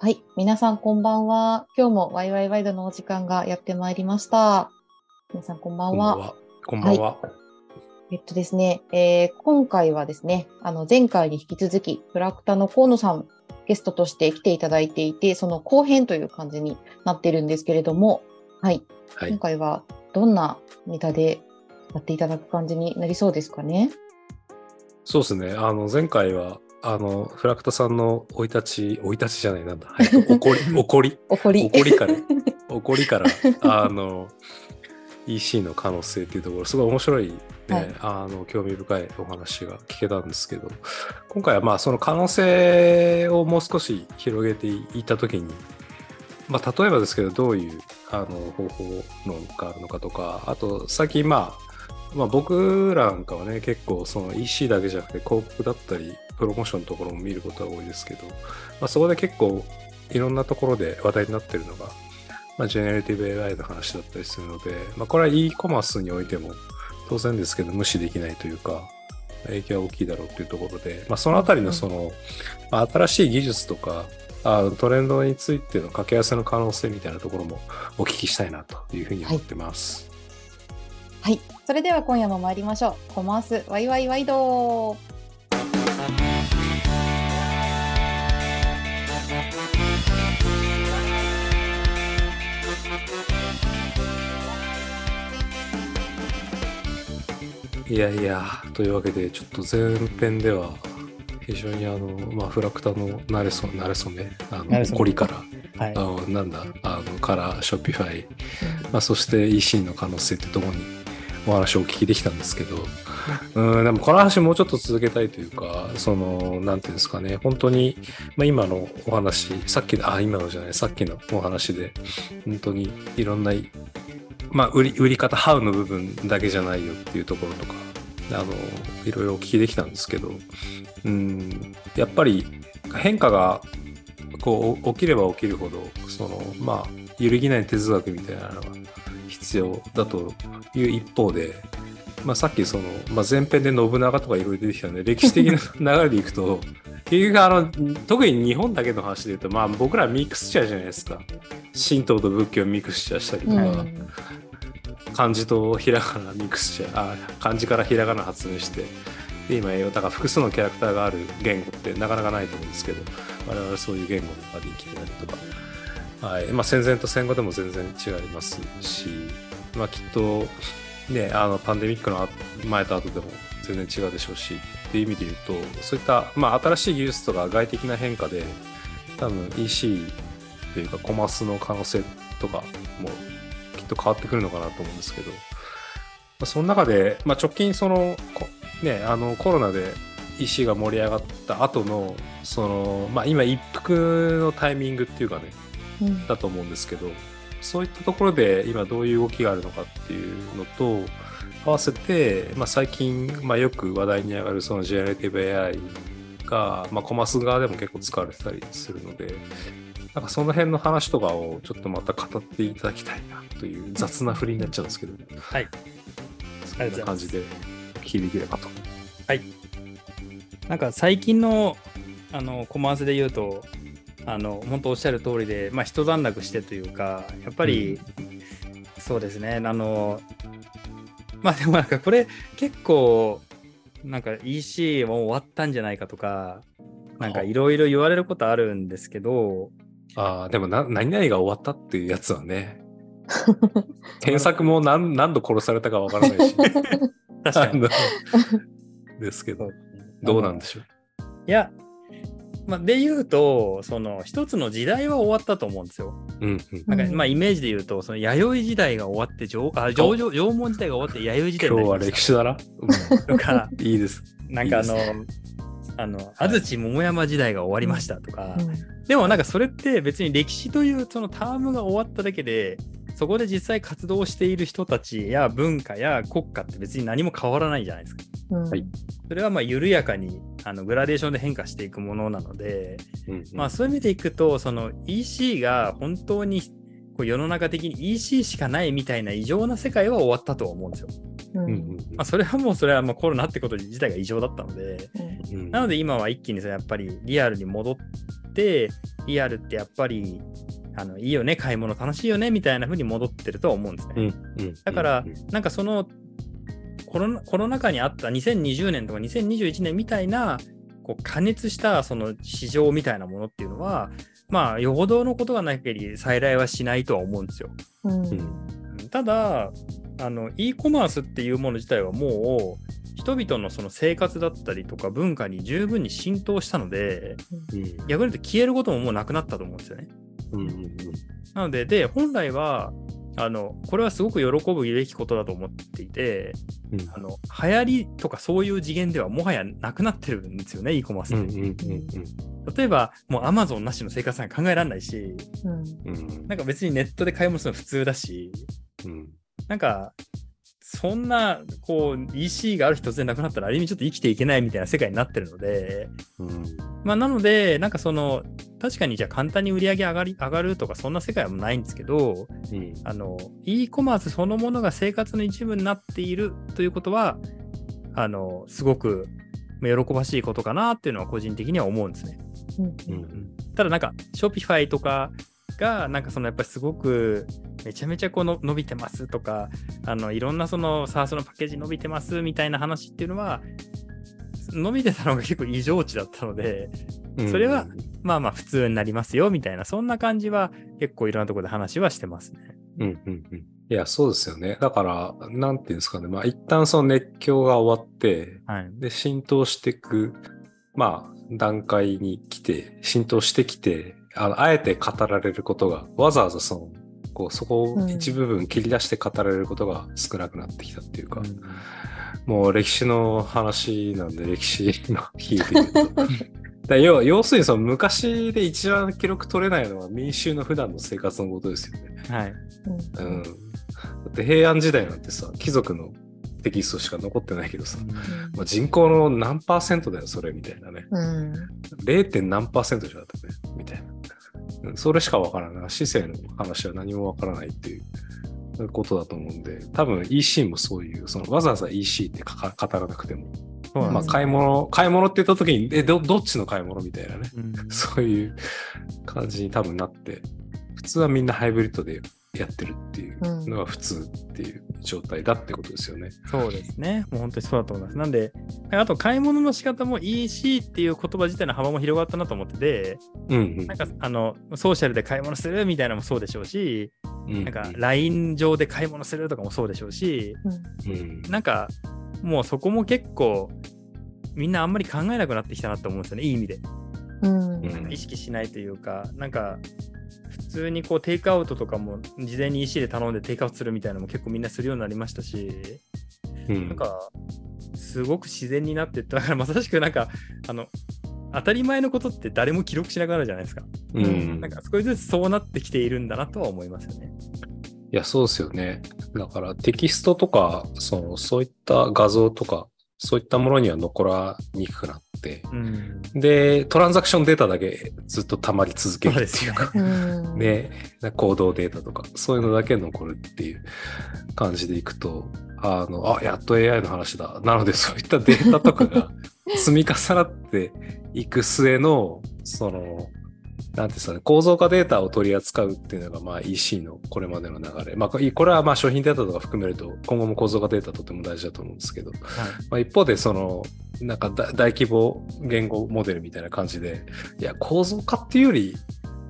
はい、皆さんこんばんは。今日もワイワイワイドのお時間がやってまいりました。皆さんこんばんは。こんばんは。えっとですね、えー今回はですね、あの前回に引き続き、プラクタの河野さん、ゲストとして来ていただいていて、その後編という感じになってるんですけれども、はい、はい今回はどんなネタでやっていただく感じになりそうですかね？そうですね。あの、前回は、あの、フラクタさんの生い立ち、生い立ちじゃない、なんだ、はい、怒り、怒り、怒り。怒りから、怒りから、あの、EC の可能性っていうところ、すごい面白い、ね。はい。あの、興味深いお話が聞けたんですけど、今回はまあ、その可能性をもう少し広げていったときに、まあ、例えばですけど、どういうあの方法のがあるのかとか、あと、最近、まあ、まあ、僕らなんかはね、結構その EC だけじゃなくて広告だったり、プロモーションのところも見ることが多いですけど、まあ、そこで結構いろんなところで話題になってるのが、まあ、ジェネラティブ AI の話だったりするので、まあ、これは e コマースにおいても当然ですけど無視できないというか、影響は大きいだろうというところで、まあ、そのあたりのその、まあ新しい技術とか、あのトレンドについての掛け合わせの可能性みたいなところもお聞きしたいなというふうに思ってます。はい、それでは今夜も参りましょう。コマースワイワイワイド。いやいや、というわけで、ちょっと前編では、非常にあの、まあ、フラクタの慣れそ慣れそめ、あの、慣れ初め怒りから、はいあ。のなんだ、あの、から、ショッピファイ、まあ、そして EC の可能性ってところにお話をお聞きできたんですけど、うん、でもこの話もうちょっと続けたいというか、その、なんていうんですかね、本当に、まあ、今のお話、さっきの、あ、今のじゃない、さっきのお話で、本当にいろんな、まあ、売り、売り方、ハウの部分だけじゃないよっていうところとか、あの、いろいろお聞きできたんですけど、うん、やっぱり変化がこう起きれば起きるほどそのまあ揺るぎない哲学みたいなのが必要だという一方で、まあ、さっきその、まあ、前編で信長とかいろいろ出てきたんで歴史的な 流れでいくと結局あの特に日本だけの話で言うと、まあ、僕らミックスチャーじゃないですか。神道と仏教をミックスチャーしたりとうか、ん。漢字とひらがなミックスチャーあ漢字からひらがな発明して。で今英語だから複数のキャラクターがある言語ってなかなかないと思うんですけど我々はそういう言語の中で生きてたりとか、はい。まあ、戦前と戦後でも全然違いますし、まあ、きっと、ね、あのパンデミックの前と後でも全然違うでしょうしっていう意味で言うとそういった、まあ、新しい技術とか外的な変化で多分 EC というかコマースの可能性とかもきっと変わってくるのかなと思うんですけど、まあ、その中で、まあ、直近その、ね、あのコロナで EC が盛り上がった後のその、まあ、今一服のタイミングっていうかねだと思うんですけどそういったところで今どういう動きがあるのかっていうのと合わせて、まあ、最近、まあ、よく話題に上がるそのジェネラティブ AI が、まあ、コマース側でも結構使われてたりするのでなんかその辺の話とかをちょっとまた語っていただきたいなという雑な振りになっちゃうんですけど、はい。そんな感じでお聞きできればと。はい。なんか最近のあのコマースで言うと、あの本当おっしゃる通りで、まあ、一段落してというか、やっぱり、そうですね、あの、まあでもなんかこれ結構、なんか EC も終わったんじゃないかとか、なんかいろいろ言われることあるんですけど、ああ、でもな、何々が終わったっていうやつはね、検索も何何度殺されたかわからないし、確かに。ですけど、どうなんでしょう？いや、まあ、で言うと、その一つの時代は終わったと思うんですよ。うんうん。なんか、うんまあイメージで言うと、その弥生時代が終わって、縄あ縄縄縄文時代が終わって弥生時代今日はになりまし歴史だな。たとか、うん、いいです。なんかあの、いいあの安土桃山時代が終わりましたとか、うんでもなんかそれって別に歴史というそのタームが終わっただけで、そこで実際活動している人たちや文化や国家って別に何も変わらないじゃないですか。うんはいそれはまあ緩やかにあのグラデーションで変化していくものなので、うんうんまあそういう意味でいくと、その EC が本当にこう世の中的に EC しかないみたいな異常な世界は終わったとは思うんですよ。うん。うんうんまあ、それはもうそれはまあコロナってこと自体が異常だったので、うん。うんなので今は一気にさやっぱりリアルに戻って、リアルってやっぱりあのいいよね、買い物楽しいよねみたいな風に戻ってるとは思うんですね。うんうんだからうんなんかそのコロナコロナ禍にあった2020年とか2021年みたいなこう加熱したその市場みたいなものっていうのは、まあ、よほどのことがなければ再来はしないとは思うんですよ。うん。うんただ、あの e コマースっていうもの自体はもう人々のその生活だったりとか文化に十分に浸透したので、うん。逆に言うと消えることももうなくなったと思うんですよね。うんうんうん。なので、で、本来は、あの、これはすごく喜ぶべきことだと思っていて、うん。あの、流行りとかそういう次元ではもはやなくなってるんですよね、e コマースって。うんうんうん例えば、もう Amazon なしの生活なんか考えられないし、うんうんうん。なんか別にネットで買い物するの普通だし、うん。なんか、そんな、こう、EC がある日突然なくなったら、ある意味ちょっと生きていけないみたいな世界になってるので、うん。まあ、なので、なんかその、確かにじゃあ簡単に売り上げ上がり上がるとか、そんな世界はないんですけど、うん。あの、e コマースそのものが生活の一部になっているということは、あの、すごくまあ喜ばしいことかなっていうのは個人的には思うんですね。うん。うんただなんか、ショピファイとかが、なんかそのやっぱりすごく、めちゃめちゃこの伸びてますとか、あの、いろんなその SARS のパッケージ伸びてますみたいな話っていうのは、伸びてたのが結構異常値だったので、うんそれはまあまあ普通になりますよみたいな、そんな感じは結構いろんなところで話はしてますね。うんうんうんいや、そうですよね。だから、なんていうんですかね。まあ、一旦その熱狂が終わって、はい。で、浸透していく、まあ、段階に来て、浸透してきて、あのあえて語られることが、わざわざその、こう、そこを一部分切り出して語られることが少なくなってきたっていうか、もう歴史の話なんで、歴史の比喩で言うと。だ要要するにその昔で一番記録取れないのは民衆の普段の生活のことですよね。はい。うん。だって平安時代なんてさ、貴族のテキストしか残ってないけどさ、まあ、人口の何パーセントだよ、それみたいなね。うん。0. 点何パーセントじゃなくてね、みたいな。うんそれしかわからない。市政の話は何もわからないっていうことだと思うんで、多分 EC もそういう、そのわざわざ EC ってかか語らなくても、まあ買い物、買い物って言った時に、え、ど、どっちの買い物みたいなね。うんそういう感じに多分なって、普通はみんなハイブリッドでやってるっていうのが普通っていう状態だってことですよね。そうですね。もう本当にそうだと思います。なんで、あと買い物の仕方も EC っていう言葉自体の幅も広がったなと思ってて、うんなんかあの、ソーシャルで買い物するみたいなのもそうでしょうし、うん。なんか LINE 上で買い物するとかもそうでしょうし、うん、なんかもうそこも結構みんなあんまり考えなくなってきたなと思うんですよね、いい意味で。うん。うん意識しないというか、なんか普通にこうテイクアウトとかも事前に EC で頼んでテイクアウトするみたいなのも結構みんなするようになりましたし、うんなんかすごく自然になってだからまさしくなんかあの当たり前のことって誰も記録しなくなるじゃないですか。うんなんか少しずつそうなってきているんだなとは思いますよね。いや、そうですよね。だからテキストとか、そのそういった画像とか、そういったものには残らにくくなって、うん。で、トランザクションデータだけずっと溜まり続けるっていうか、うん。で、行動データとか、そういうのだけ残るっていう感じでいくと、あの、あ、やっと AI の話だ。なので、そういったデータとかが積み重なっていく末の、その、なんていうんですかね、構造化データを取り扱うっていうのが、まあ EC のこれまでの流れ。まあ、これはまあ商品データとか含めると、今後も構造化データとても大事だと思うんですけど、はい。まあ、一方で、その、なんか大大規模言語モデルみたいな感じで、いや、構造化っていうより、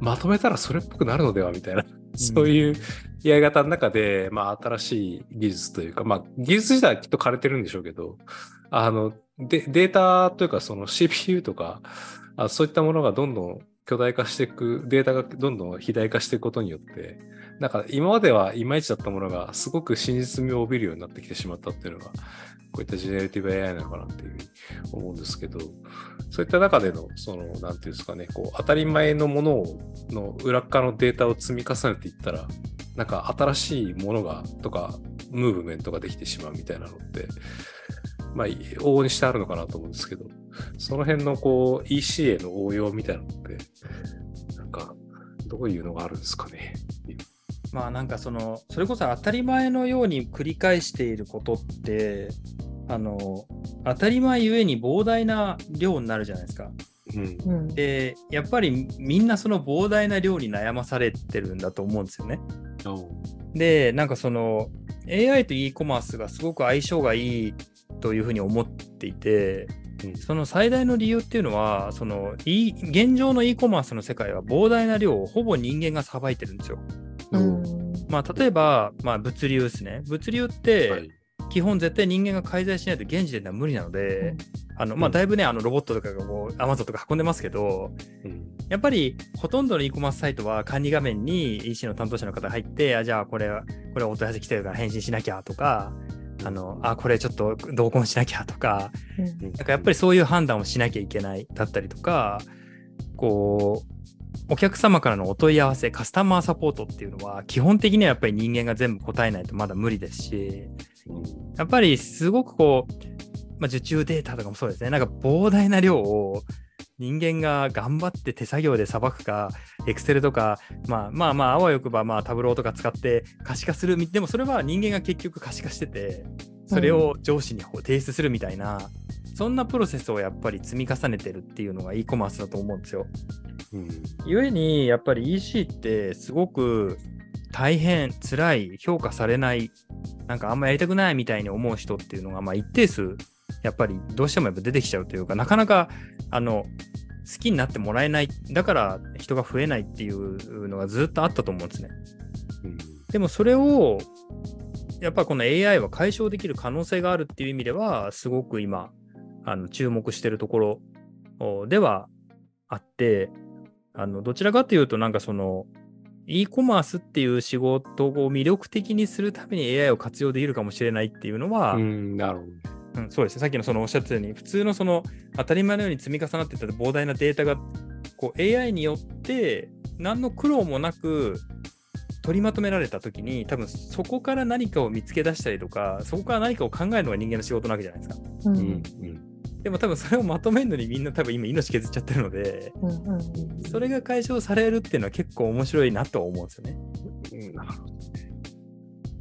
まとめたらそれっぽくなるのではみたいな、そういうやり方の中で、まあ、新しい技術というか、まあ、技術自体はきっと枯れてるんでしょうけど、あの、でデータというか、その CPU とか、あそういったものがどんどん巨大化していく、データがどんどん肥大化していくことによって、なんか今まではいまいちだったものがすごく真実味を帯びるようになってきてしまったっていうのが、こういったジェネレティブ AI なのかなっていうふうに思うんですけど、そういった中での、その、なんていうんですかね、こう、当たり前のものを、の裏側のデータを積み重ねていったら、なんか新しいものが、とか、ムーブメントができてしまうみたいなのって、まあ、往々にしてあるのかなと思うんですけど、その辺のこう EC への応用みたいなのって、なんか、どういうのがあるんですかねまあなんかそのそれこそ当たり前のように繰り返していることってあの当たり前ゆえに膨大な量になるじゃないですか。うんうんでやっぱりみんなその膨大な量に悩まされてるんだと思うんですよね。でなんかその AI と e コマースがすごく相性がいいというふうに思っていてうん。その最大の理由っていうのはその、E- 現状の e コマースの世界は膨大な量をほぼ人間がさばいてるんですよ。うん。まあ、例えば、まあ、物流ですね。物流って、はい。基本絶対人間が介在しないと現時点では無理なので、あのまあ、うん。だいぶね、あのロボットとかがこう Amazon とか運んでますけど、うん。やっぱりほとんどの e コマースサイトは管理画面に EC の担当者の方が入って、あじゃあこれは、これお問い合わせ来てるから返信しなきゃとか、あのあこれちょっと同梱しなきゃとか、うん。なんかやっぱりそういう判断をしなきゃいけないだったりとか、こう、お客様からのお問い合わせ、カスタマーサポートっていうのは、基本的にはやっぱり人間が全部答えないとまだ無理ですし、やっぱりすごくこう、まあ、受注データとかもそうですね、なんか膨大な量を人間が頑張って手作業でさばくか、Excel とか、まあまあまあ、あわよくばまあタブローとか使って可視化する、でもそれは人間が結局可視化してて、それを上司に提出するみたいな、そんなプロセスをやっぱり積み重ねてるっていうのが e コマースだと思うんですよ。うんゆえに、やっぱり EC ってすごく大変、辛い、評価されない、なんかあんまやりたくないみたいに思う人っていうのが、まあ一定数、やっぱりどうしてもやっぱ出てきちゃうというか、なかなか、あの、好きになってもらえない、だから人が増えないっていうのがずっとあったと思うんですね。うんでもそれを、やっぱこの AI は解消できる可能性があるっていう意味では、すごく今、あの注目してるところおではあって、あのどちらかというと、なんかその、e コマースっていう仕事を魅力的にするために AI を活用できるかもしれないっていうのは、うんなるほど。うん、そうですね。さっきのそのおっしゃったように、普通のその当たり前のように積み重なってた膨大なデータがこう AI によって何の苦労もなく取りまとめられたときに、多分そこから何かを見つけ出したりとか、そこから何かを考えるのが人間の仕事なわけじゃないですか。ううんんでも多分それをまとめるのにみんな多分今命削っちゃってるので、うんうんそれが解消されるっていうのは結構面白いなとは思うんですよね。うんなるほどね。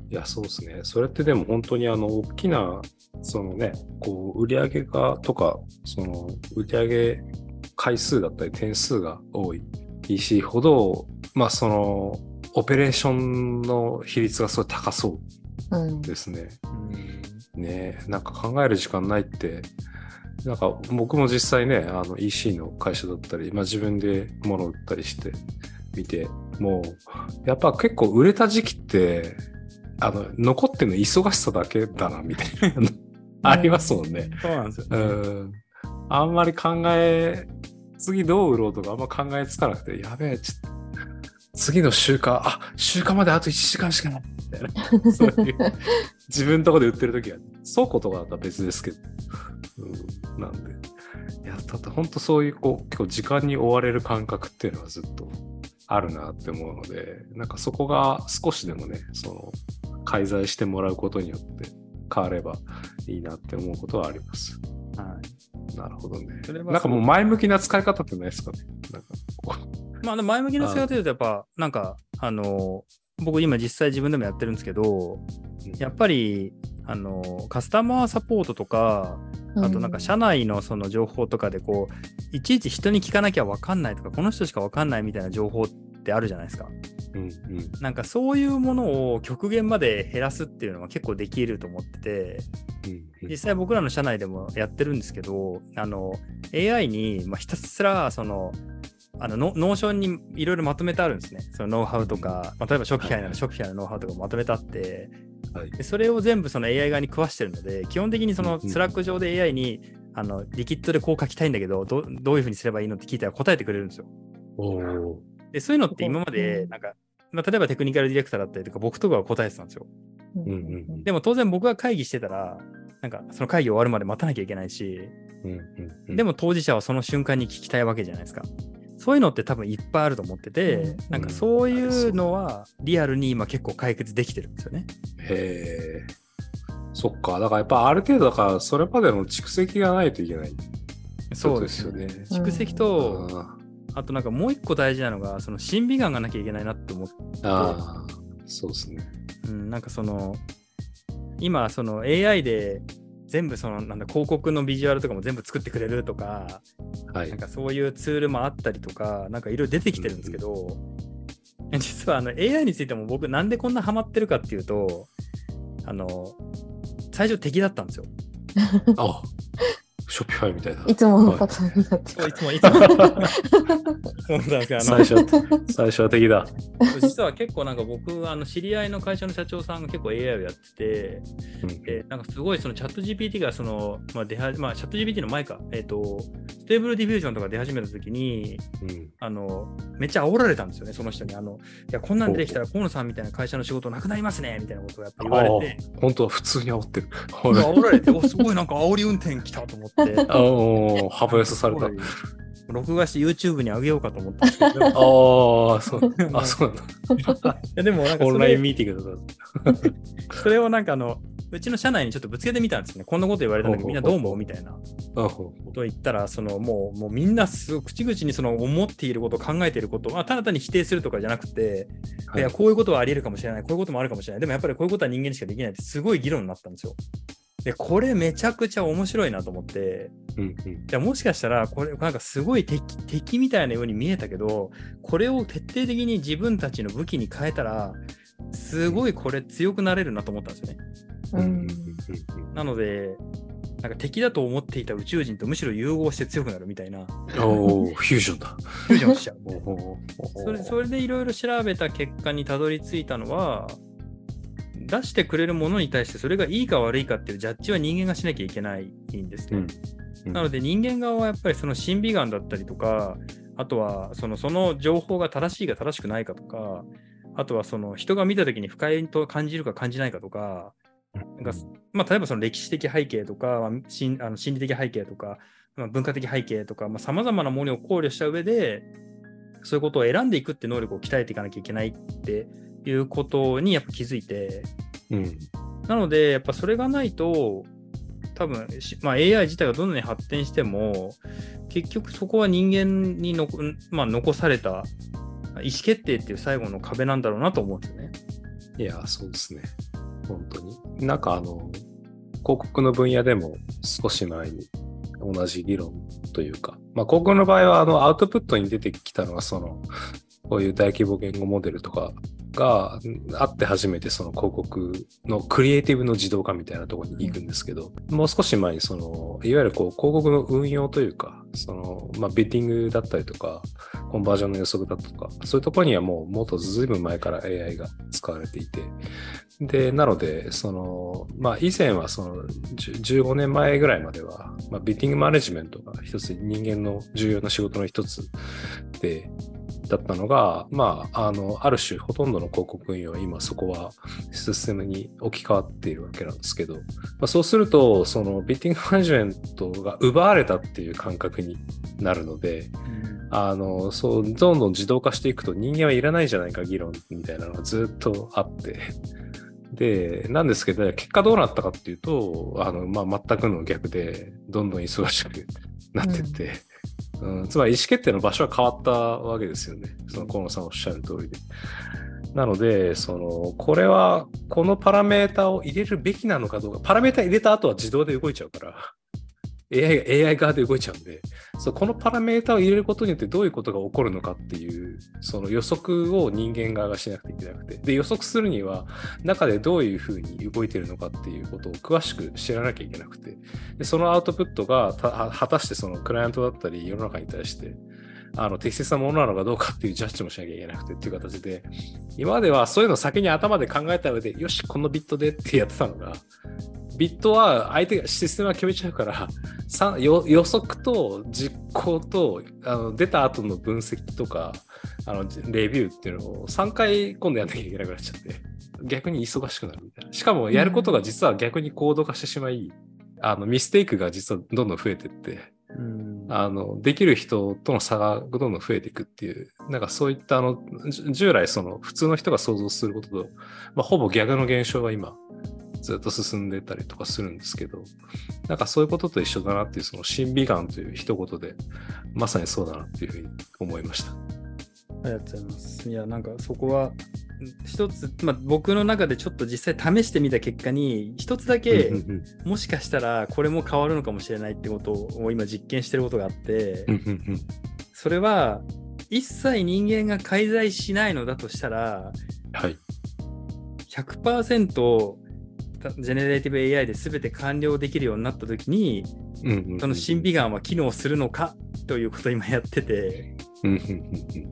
いや、そうですね。それってでも本当にあの、大きな、そのね、こう、売上がとか、その、売上回数だったり点数が多い。EC ほど、まあ、その、オペレーションの比率がすごい高そうですね。うん。ねなんか考える時間ないって、なんか僕も実際ね、あの EC の会社だったり、まあ自分で物を売ったりして見て、もう、やっぱ結構売れた時期って、あの、残ってるの忙しさだけだな、みたいな。の ありますもんね。そうなんですよ、ね。うん。あんまり考え、次どう売ろうとかあんま考えつかなくて、やべえ、ちょっと、次の週間、あ、週間まであと1時間しかない、みたいな。そういう、自分のとこで売ってる時は、倉庫とかだったら別ですけど。うん、なんで。いや、だって本当そういう、こう、結構時間に追われる感覚っていうのはずっとあるなって思うので、なんかそこが少しでもね、その、介在してもらうことによって変わればいいなって思うことはあります。はいなるほどねそれ。はなんかもう前向きな使い方ってないですかね。なんかこまあ、前向きな姿勢というと、やっぱ、なんか、あの、僕今実際自分でもやってるんですけど、やっぱり、あの、カスタマーサポートとか、あとなんか社内のその情報とかでこう、いちいち人に聞かなきゃ分かんないとか、この人しか分かんないみたいな情報ってあるじゃないですか。ううんうん。なんかそういうものを極限まで減らすっていうのは結構できると思ってて、うん実際僕らの社内でもやってるんですけど、あの、AI に、まあ、ひたすら、その、あのノ Notion にいろいろまとめてあるんですね。そのノウハウとか、まあ、例えば Shopify なら Shopify のノウハウとかまとめてあって、はい。でそれを全部その AI 側に食わしてるので、基本的にその Slack 上で AI に、あの Liquid でこう書きたいんだけどど、どういうふうにすればいいのって聞いたら答えてくれるんですよ。で、そういうのって今まで、うんなんか、まあ、例えばテクニカルディレクターだったりとか、僕とかは答えてたんですよ。うんうんうんでも当然僕が会議してたら、なんかその会議終わるまで待たなきゃいけないし、うんうんうんでも当事者はその瞬間に聞きたいわけじゃないですか。そういうのって多分いっぱいあると思ってて、うんなんかそういうのはリアルに今結構解決できてるんですよね。へえ。そっか。だからやっぱある程度だからそれまでの蓄積がないといけない。そうですよね。蓄積と、ああとなんかもう一個大事なのが、その審美眼がなきゃいけないなって思って、あそうですね。うん、なんかその、今、その AI で全部その、なんだ、広告のビジュアルとかも全部作ってくれるとか、はいなん。かそういうツールもあったりとか、なんかいろいろ出てきてるんですけど、実はあの AI についても僕なんでこんなハマってるかっていうと、あの、最初敵だったんですよ。あ、 Shopify みたいな。いつものパターンになっていつもいつも。そうなんですよあの最初は、最初は敵だ。実は結構なんか僕、あの知り合いの会社の社長さんが結構 AI をやってて、うんでなんかすごいそのチャット GPT がその、まあ出はまあ、チャット GPT の前か、えっ、と、 Stable Diffusion とか出始めたときに、うんあの、めっちゃ煽られたんですよね、その人に。あの、いや、こんなん出てきたら河野さんみたいな会社の仕事なくなりますね、みたいなことをやっぱ言われて、本当は普通に煽ってる。煽られて、おすごいなんか煽り運転来たと思って。ああ、幅寄せされた。録画して YouTube に上げようかと思ったんですけど、ああ、そう。あ、そうなんだ。いやでもなんかオンラインミーティングとか。それをなんかあの、うちの社内にちょっとぶつけてみたんですね。こんなこと言われたんだけど、みんなどう思うみたいなあことを言ったら、そのもうもうみんなすごい口々にその思っていること、考えていること、まあ、ただ単に否定するとかじゃなくて、い、や、こういうことはあり得るかもしれない、こういうこともあるかもしれない、でもやっぱりこういうことは人間にしかできないってすごい議論になったんですよ。で、これめちゃくちゃ面白いなと思って、うんうんじゃあもしかしたら、これなんかすごい敵敵みたいなように見えたけど、これを徹底的に自分たちの武器に変えたら、すごいこれ強くなれるなと思ったんですよね。ううん。なので、なんか敵だと思っていた宇宙人とむしろ融合して強くなるみたいな、うんおお、フュージョンだ。フュージョンしちゃう。それそれでいろいろ調べた結果にたどり着いたのは、出してくれるものに対してそれがいいか悪いかっていうジャッジは人間がしなきゃいけないんですね。うんうんなので人間側はやっぱりその審美眼だったりとか、あとはそのその情報が正しいか正しくないかとか、あとはその人が見たときに不快と感じるか感じないかとか、なんかまあ、例えばその歴史的背景とか、まあ、心あの心理的背景とか、まあ、文化的背景とか、さまざ、まなものを考慮した上で、そういうことを選んでいくって能力を鍛えていかなきゃいけないっていうことにやっぱ気づいて、うんなので、やっぱそれがないと、多分、しまあ、AI 自体がどんなに発展しても、結局そこは人間にのこ、まあ、残された意思決定っていう最後の壁なんだろうなと思うんですよね。いや、そうですね。本当に。なんかあの、広告の分野でも少し前に同じ議論というか、まあ広告の場合はあのアウトプットに出てきたのがその、こういう大規模言語モデルとかがあって初めてその広告のクリエイティブの自動化みたいなところに行くんですけど、もう少し前にその、いわゆるこう広告の運用というか、その、まあビッティングだったりとか、コンバージョンの予測だとか、そういうところにはもうもっとずいぶん前から AI が使われていて、で、なので、その、まあ以前はその10 15年前ぐらいまでは、まあビッティングマネジメントが一つ人間の重要な仕事の一つで、だったのが、まあ、あの、ある種、ほとんどの広告運用は今そこはシステムに置き換わっているわけなんですけど、まあ、そうすると、そのビッティングマネジメントが奪われたっていう感覚になるので、あの、そう、どんどん自動化していくと人間はいらないじゃないか議論みたいなのがずっとあって、で、なんですけど、結果どうなったかっていうと、あの、まあ、全くの逆で、どんどん忙しくなってって、うんつまり意思決定の場所は変わったわけですよね。その河野さんおっしゃる通りで。なので、その、これは、このパラメータを入れるべきなのかどうか、パラメータ入れた後は自動で動いちゃうから、AI, が AI 側で動いちゃうんで、そうこのパラメータを入れることによってどういうことが起こるのかっていう、その予測を人間側がしなくていけなくて、で、予測するには、中でどういうふうに動いてるのかっていうことを詳しく知らなきゃいけなくて、でそのアウトプットが果たしてそのクライアントだったり世の中に対して、あの適切なものなのかどうかっていうジャッジもしなきゃいけなくてっていう形で、今まではそういうのを先に頭で考えた上で、よし、このビットでってやってたのが、ビットは相手がシステムが決めちゃうから、予測と実行とあの出た後の分析とか、あのレビューっていうのを3回今度やんなきゃいけなくなっちゃって、逆に忙しくなるみたいな。しかもやることが実は逆にコード化してしまい、あのミステイクが実はどんどん増えてって、うんあの、できる人との差がどんどん増えていくっていう、なんかそういったあの、従来その普通の人が想像することと、まあ、ほぼ逆の現象が今、ずっと進んでたりとかするんですけど、なんかそういうことと一緒だなっていう、その審美眼という一言で、まさにそうだなっていうふうに思いました。ありがとうございます。いや、なんかそこは一つ、まあ、僕の中でちょっと実際試してみた結果に、一つだけ、もしかしたらこれも変わるのかもしれないってことを今実験してることがあって、それは、一切人間が介在しないのだとしたら、はい。100% generative AI で全て完了できるようになったときに、その審美眼は機能するのか？ということを今やってて、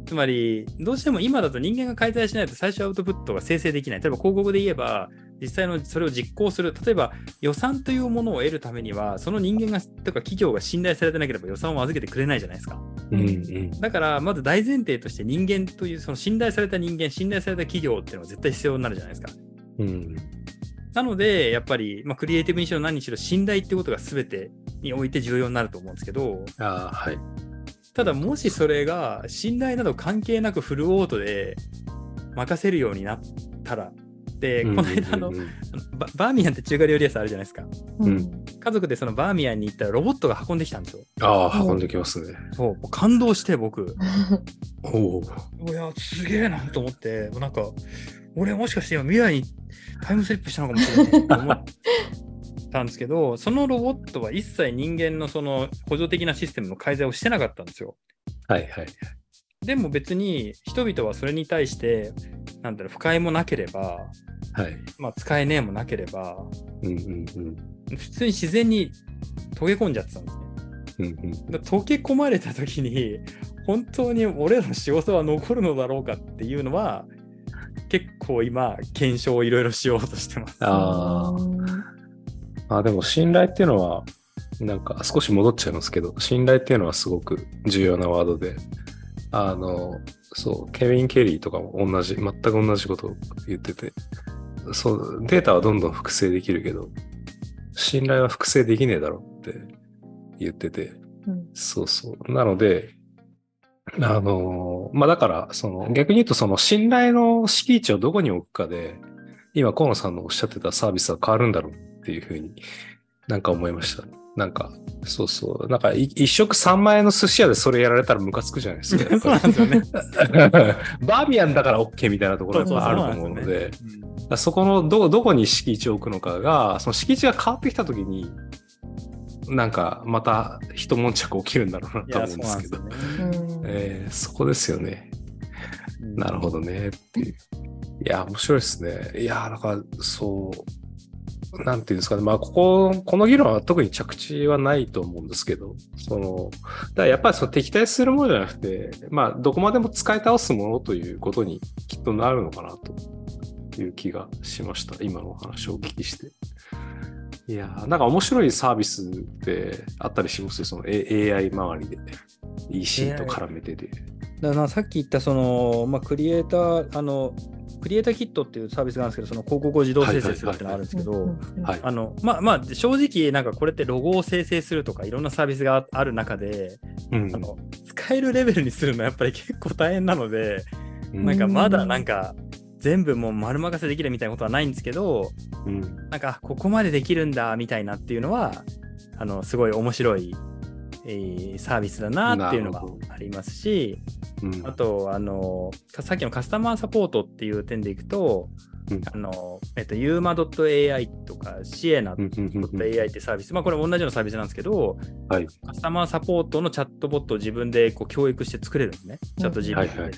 つまり、どうしても今だと人間が介在しないと最初アウトプットが生成できない。例えば広告で言えば、実際のそれを実行する。例えば予算というものを得るためには、その人間がとか企業が信頼されてなければ予算を預けてくれないじゃないですか。うんうんだから、まず大前提として人間という、その信頼された人間、信頼された企業っていうのは絶対必要になるじゃないですか。うんなので、やっぱり、まあ、クリエイティブにしろ何にしろ信頼ってことが全てにおいて重要になると思うんですけど、ああ、はい。ただもしそれが信頼など関係なくフルオートで任せるようになったら、で、この間のババーミヤンって中華料理屋さんあるじゃないですか。うん家族でそのバーミヤンに行ったらロボットが運んできたんですよ。ああ、運んできますね。そう、感動して僕、おお。いや、すげえなと思って、なんか、俺もしかして今未来にタイムスリップしたのかもしれないと思っ たんですけど、そのロボットは一切人間のその補助的なシステムの改善をしてなかったんですよ。はいはい。でも別に人々はそれに対して、なんだろう、不快もなければ、はい。まあ、使えねえもなければ、うんうんうん。普通に自然に溶け込んじゃってたんですね。うんうん溶け込まれた時に、本当に俺らの仕事は残るのだろうかっていうのは、結構今、検証をいろいろしようとしてます。ああ。あでも信頼っていうのは、なんか少し戻っちゃいますけど、信頼っていうのはすごく重要なワードで、あの、そう、ケビン・ケリーとかも同じ、全く同じことを言ってて、そう、データはどんどん複製できるけど、信頼は複製できねえだろって言ってて、うんそうそう。なので、あの、まあ、だから、その、逆に言うと、その、信頼の敷地をどこに置くかで、今、河野さんのおっしゃってたサービスは変わるんだろうっていうふうになんか思いました。なんか、そうそう。なんか、い一食3万円の寿司屋でそれやられたらムカつくじゃないですか。そうなんですよね。バーミヤンだから OK みたいなところがあると思うので、そこのど、どこに敷地を置くのかが、その敷地が変わってきたときに、なんか、また一悶着起きるんだろうないとや、思そううんですけど。なんですよね。うんえーそこですよね。うんなるほどね。っていう。いや、面白いですね。いや、だから、そう、なんていうんですかね。まあ、ここ、この議論は特に着地はないと思うんですけど、その、だやっぱりその敵対するものじゃなくて、まあ、どこまでも使い倒すものということにきっとなるのかなという気がしました。今のお話をお聞きして。いやー、なんか面白いサービスってあったりします？よ。その AI 周りで。EC と絡めてで。だからさっき言ったその、まあ、クリエイター、あの、クリエイターキットっていうサービスがあるんですけど、その広告を自動生成するっていうのがあるんですけど、はい。あの、まあまあ、正直、なんかこれってロゴを生成するとか、いろんなサービスがある中で、うん。あの、使えるレベルにするのはやっぱり結構大変なので、うん。なんかまだなんか、全部もう丸任せできるみたいなことはないんですけど、うん。なんか、ここまでできるんだ、みたいなっていうのは、あの、すごい面白い、えーサービスだなっていうのがありますし、うん。あと、あの、さっきのカスタマーサポートっていう点でいくと、うん。あの、えっと、yuma.ai とか、シエナ AI ってサービス、まあこれ同じようなサービスなんですけど、はい。カスタマーサポートのチャットボットを自分でこう教育して作れるんですね。チャット GPT で。はいはいはい。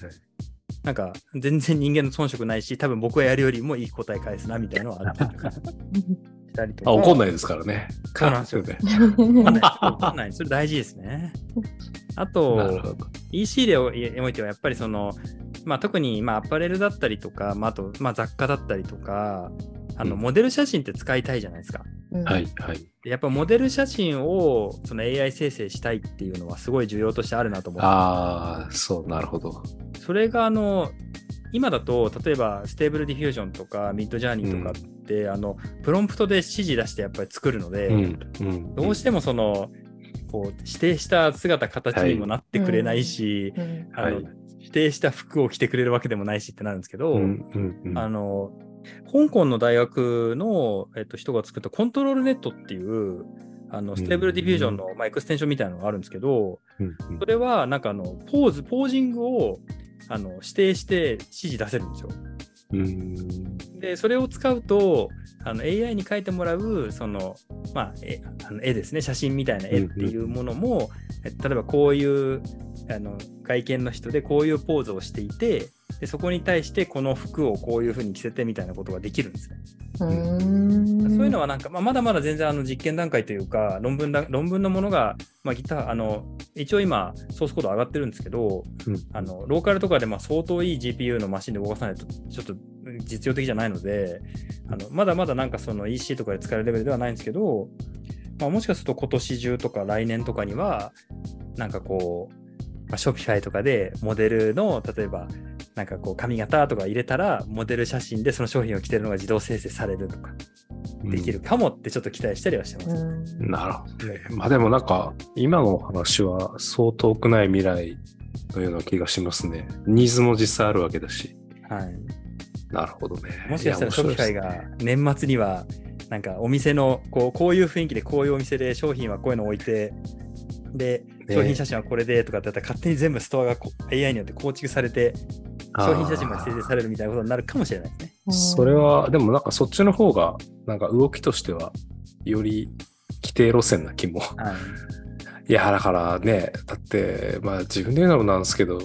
なんか全然人間の遜色ないし、多分僕がやるよりもいい答え返すなみたいなのはあった したりとか。あ、怒んないですからね。そうなんですよね。怒んない。それ大事ですね。あと。EC でおいてはやっぱりその、まあ、特にまあアパレルだったりとか、まあ、あとまあ雑貨だったりとか、あのうんモデル写真って使いたいじゃないですか。はいはい。でやっぱモデル写真をその AI 生成したいっていうのはすごい重要としてあるなと思う。ああ、そう、なるほど。それがあの今だと例えば Stable Diffusion とか Midjourney とかって、あのプロンプトで指示出してやっぱり作るので、うんうん。どうしてもそのこう指定した姿形にもなってくれないし、うんあのはい指定した服を着てくれるわけでもないしってなるんですけど、うんうんうんあの香港の大学の、えっと、人が作った ControlNet っていうあの Stable Diffusion の、まあ、エクステンションみたいなのがあるんですけど、うんうんそれはなんかあのポーズ、ポージングをあの指定して指示出せるんですよ。うん。で、それを使うと、あの AI に描いてもらう、その、まあ、絵あの絵ですね、写真みたいな絵っていうものも、え例えばこういうあの外見の人でこういうポーズをしていて、でそこに対してこの服をこういうふうに着せてみたいなことができるんですね。うーん。そういうのはなんか、まあ、まだまだ全然あの実験段階というか、論文だ論文のものが、まあ、ギター、あの、一応今、ソースコード上がってるんですけど、うんあのローカルとかでまあ相当いい GPU のマシンで動かさないと、ちょっと実用的じゃないので、あのまだまだなんかその EC とかで使えるレベルではないんですけど、まあ、もしかすると今年中とか来年とかには、なんかこう、まあ、ショピファイとかでモデルの、例えば、なんかこう髪型とか入れたら、モデル写真でその商品を着てるのが自動生成されるとか、できるかもってちょっと期待したりはしてます。うんなるほどね。まあでもなんか、今のお話はそう遠くない未来のような気がしますね。ニーズも実際あるわけだし。はい。なるほどね。もしかしたらショピファイが年末には、なんかお店のこうこういう雰囲気でこういうお店で商品はこういうの置いて、で、ね商品写真はこれでとかってやったら勝手に全部ストアがこ AI によって構築されて、商品写真まで生成されるみたいなことになるかもしれないですね。それは、でもなんかそっちの方が、なんか動きとしては、より規定路線な気も。はい。いや、だからね、だって、まあ自分で言うのもなんですけど、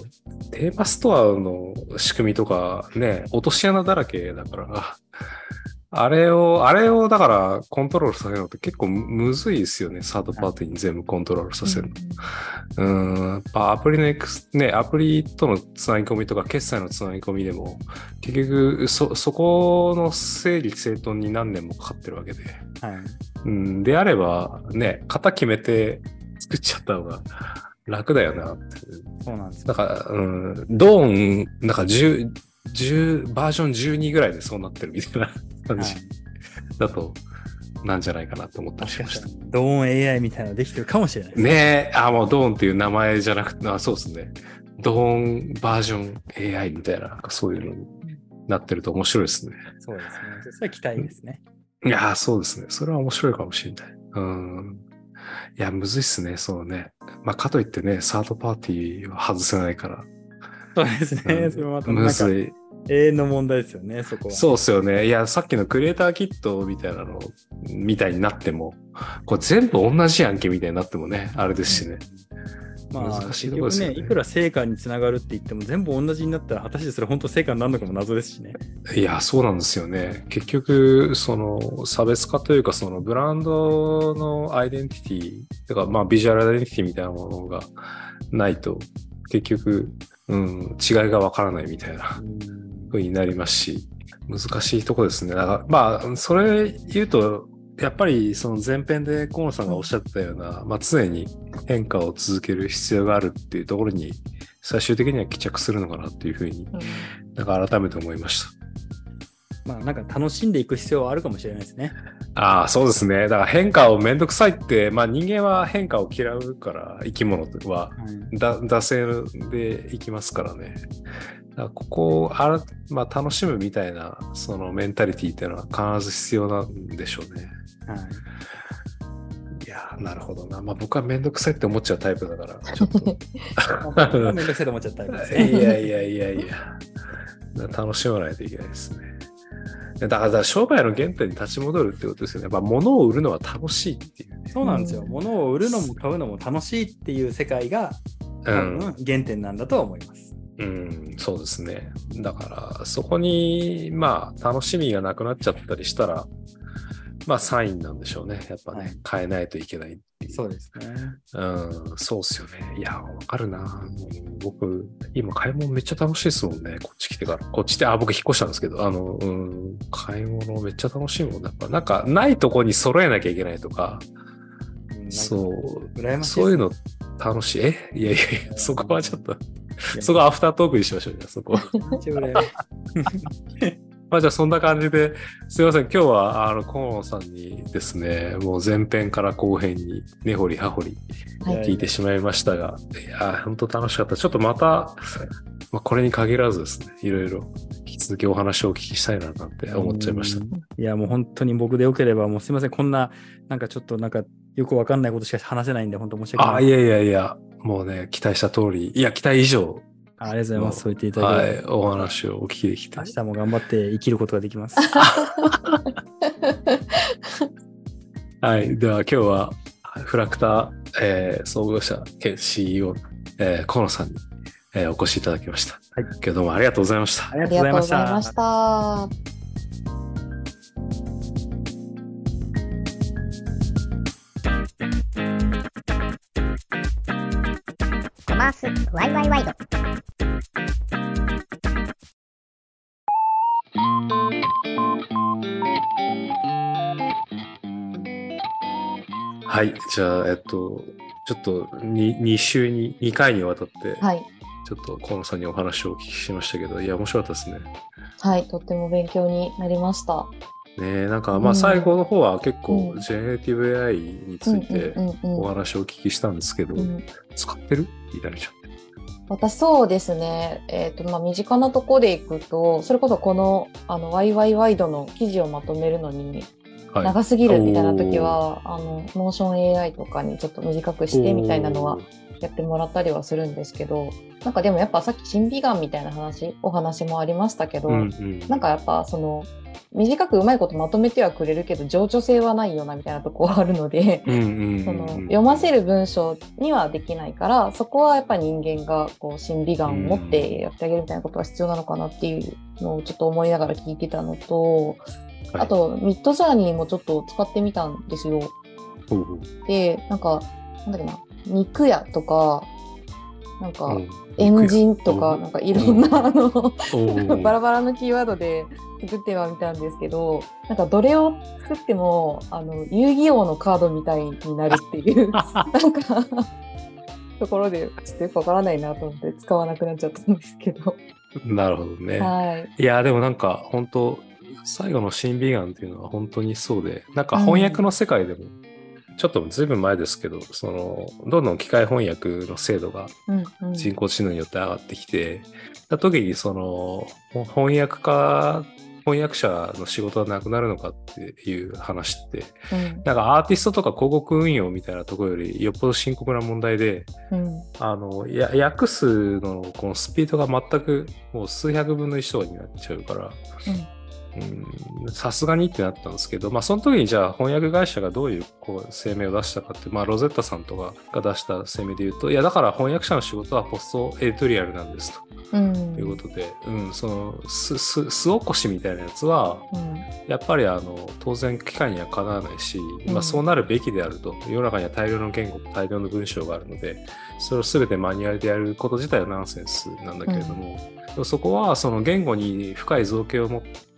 テーマストアの仕組みとかね、落とし穴だらけだから、あれを、あれをだからコントロールさせるのって結構むずいですよね。サードパーティーに全部コントロールさせるの。うん、やっぱアプリのエクス、ね、アプリとのつなぎ込みとか決済のつなぎ込みでも、結局そ、そこの整理整頓に何年もかかってるわけで。はい。うん、であれば、ね、型決めて作っちゃった方が楽だよなって。そうなんですよ。だから、うん、ドーン、なんか10、10、バージョン12ぐらいでそうなってるみたいな感じはいだと、なんじゃないかなと思ったりしましたドーン AI みたいなのできてるかもしれないです。ねえ、あ、もうドーンっていう名前じゃなくて、あそうですね。ドーンバージョン AI みたいな、なんかそういうのになってると面白いですね。そうですね。それは期待ですね。いやー、そうですね。それは面白いかもしれない。うん。いや、むずいっすね、そうね。まあ、かといってね、サードパーティーは外せないから。そうですね。うんそれはまたなんかむずい。永遠の問題ですよね、そこは。そうっすよね。いや、さっきのクリエイターキットみたいなの、みたいになっても、これ全部同じやんけみたいになってもね、あれですしね。まあ、難しいとこですよねいくら成果につながるって言っても、全部同じになったら、果たしてそれ本当成果になるのかも謎ですしね。いや、そうなんですよね。結局、その差別化というか、そのブランドのアイデンティティ、とか、まあ、ビジュアルアイデンティティみたいなものがないと、結局、うん、違いがわからないみたいな風になりますし、難しいとこですね。だから、まあ、それ言うと、やっぱりその前編で河野さんがおっしゃってたような、まあ、常に変化を続ける必要があるっていうところに最終的には帰着するのかなっていうふうに、なんか改めて思いました。まあ、なんか楽しんでいく必要はあるかもしれないですね。ああ、そうですね。だから変化をめんどくさいって、まあ人間は変化を嫌うから、生き物ははいだ惰性で生きますからね。だここをあら、まあ、楽しむみたいなそのメンタリティっていうのは必ず必要なんでしょうね。はいいやーなるほどな。まあ僕はめんどくさいって思っちゃうタイプだから、ちょっと。まあめんどくさいと思っちゃったタイプですね。いやいやいやいや。楽しまないといけないですね。だからだから商売の原点に立ち戻るってことですよね。まあ物を売るのは楽しいっていうね。そうなんですよ。うん物を売るのも買うのも楽しいっていう世界が、多うん分原点なんだとは思います。うん、そうですね。だから、そこに、まあ、楽しみがなくなっちゃったりしたら、まあ、サインなんでしょうね。やっぱね、はい変えないといけないっていう。そうですね。うん、そうっすよね。いや、わかるな。うん僕、今、買い物めっちゃ楽しいですもんね。こっち来てから。こっちって、あ、僕引っ越したんですけど、あの、うん、買い物めっちゃ楽しいもん。やっぱ、なんか、ないとこに揃えなきゃいけないとか、うんそう、そういうの楽しい。え？いやいやいや、そこはちょっと、そこはアフタートークにしましょうね、そこは。まあじゃあそんな感じで、すいません、今日はあの河野さんにですね、もう前編から後編に根掘り葉掘りはい聞いてしまいましたが、いやー、本当楽しかった。ちょっとまた、まあ、これに限らずですね、いろいろ引き続きお話をお聞きしたいななんて思っちゃいました。うんいや、もう本当に僕でよければ、もうすいません、こんな、なんかちょっとなんかよくわかんないことしか話せないんで、本当申し訳ない。あ、いやいやいや、もうね、期待した通り、いや、期待以上ありがとうございます。そう言っていただはければ、い、お話をお聞きできて明。日も頑張って生きることができます。はい、では今日はフラクター、えー創業者兼 CEO、えー、河野さんに、えーお越しいただきました。はい今日どうもありがとうございました。ありがとうございま。した。じゃあ、えっと、ちょっと 2, 2週に、2回にわたって、はい。ちょっと河野さんにお話をお聞きしましたけど、いや、面白かったですね。はい。とっても勉強になりました。ねえなんか、まあ、うん最後の方は結構、うんジェネレティブ AI についておうん話をお聞きしたんですけど、うん使ってる？みたいなちゃん。私そうですね、えーとまあ、身近なところでいくとそれこそこのあのワイワイワイドの記事をまとめるのにはい。長すぎるみたいな時は、あのモーション AI とかにちょっと短くしてみたいなのはやってもらったりはするんですけどなんかでもやっぱさっき審美眼みたいな話お話もありましたけど、うんうん、なんかやっぱその短くうまいことまとめてはくれるけど情緒性はないよなみたいなとこはあるので。読ませる文章にはできないからそこはやっぱり人間がこう審美眼を持ってやってあげるみたいなことが必要なのかなっていうのをちょっと思いながら聞いてたのとあとミッドジャーニーもちょっと使ってみたんですよ。でなんかなんだっけな。肉屋とかなんかうん。エンジンとうんかなんかいろんなあの バラバラのキーワードで作ってはみたんですけどなんかどれを作ってもあの遊戯王のカードみたいになるっていう なんかところでちょっとよくわからないなと思って使わなくなっちゃったんですけど、なるほどね。はい、いや、でもなんか本当、最後の審美眼っていうのは本当にそうで、なんか翻訳の世界でも、ちょっとずいぶん前ですけど、その、どんどん機械翻訳の精度がうんうん。人工知能によって上がってきて、た時にその、翻訳家、翻訳者の仕事がなくなるのかっていう話って、うん。なんかアーティストとか広告運用みたいなところよりよっぽど深刻な問題で、うん。あの、や訳すのこのスピードが全くもう数百分の1とかになっちゃうから、うんさすがにってなったんですけど、まあその時にじゃあ翻訳会社がどういうこう声明を出したかって、まあロゼッタさんとかが出した声明で言うと、いやだから翻訳者の仕事は post editorial なんですと。うん。いうことで、うん、そのすす素起こしみたいなやつは、うん。やっぱりあの当然機械にはかなわないし、うん。まあ、そうなるべきであると。世の中には大量の言語大量の文章があるのでそれを全てマニュアルでやること自体はナンセンスなんだけれどもそこはその言語に深い造形を持って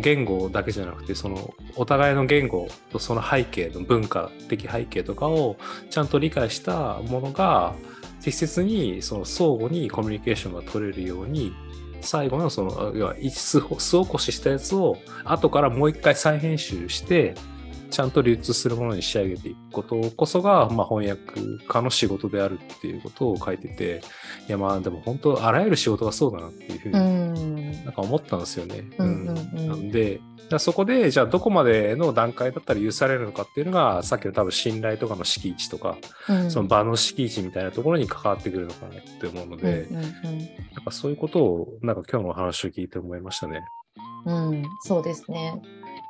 言語だけじゃなくてそのお互いの言語とその背景の文化的背景とかをちゃんと理解したものが適切にその相互にコミュニケーションが取れるように最後のその要は巣巣起こししたやつを後からもう一回再編集してちゃんと流通するものに仕上げていくことこそが、まあ、翻訳家の仕事であるっていうことを書いてていやまあでも本当あらゆる仕事がそうだなっていうふうになんか思ったんですよね。うんうんうんなんでそこでじゃあどこまでの段階だったら許されるのかっていうのがさっきの多分信頼とかの敷地とか、うんその場の敷地みたいなところに関わってくるのかなって思うので、うんうんなんかそういうことをなんか今日のお話を聞いて思いましたね。うんうん、そうですね。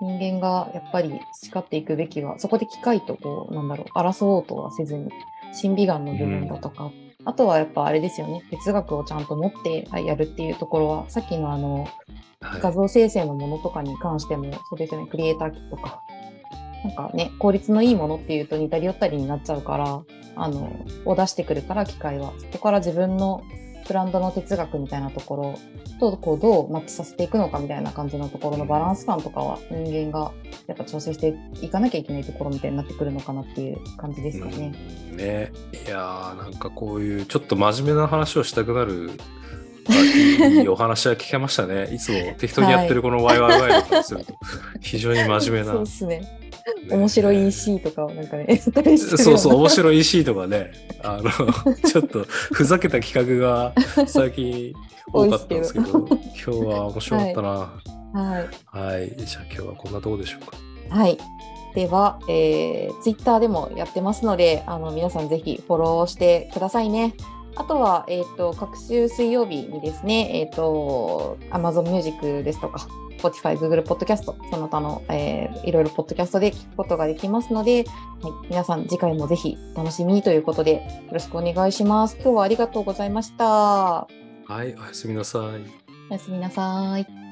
人間がやっぱり誓っていくべきは、そこで機械とこう、なんだろう、争おうとはせずに、審美眼の部分だとか、あとはやっぱあれですよね、哲学をちゃんと持ってはいやるっていうところは、さっきのあの、はい画像生成のものとかに関してもそうですよね、クリエイター機とか。なんかね、効率のいいものっていうと似たり寄ったりになっちゃうから、あの、を出してくるから、機械は。そこから自分のブランドの哲学みたいなところとこうどうマッチさせていくのかみたいな感じのところのバランス感とかは人間がやっぱ調整していかなきゃいけないところみたいになってくるのかなっていう感じですかね。うんねいやーなんかこういうちょっと真面目な話をしたくなるいいお話は聞けましたね。いつも適当にやってるこのワイワイワイだからすると、非常に真面目な。そうですね。ね面白い EC とかをなんかね、そうそう、よ面白い EC とかね、あの、ちょっとふざけた企画が最近多かったんですけど、今日は面白かったな。はい。はい、じゃあ今日はこんなとこでしょうか。はい。では、えー、ツイッターでもやってますので、あの皆さんぜひフォローしてくださいね。あとは、えっ、と、各週水曜日にですね、えっ、と、Amazon Music ですとか、Spotify、Google Podcast、その他の、えーいろいろポッドキャストで聞くことができますので、はい、皆さん次回もぜひお楽しみにということで、よろしくお願いします。今日はありがとうございました。はい、おやすみなさい。おやすみなさい。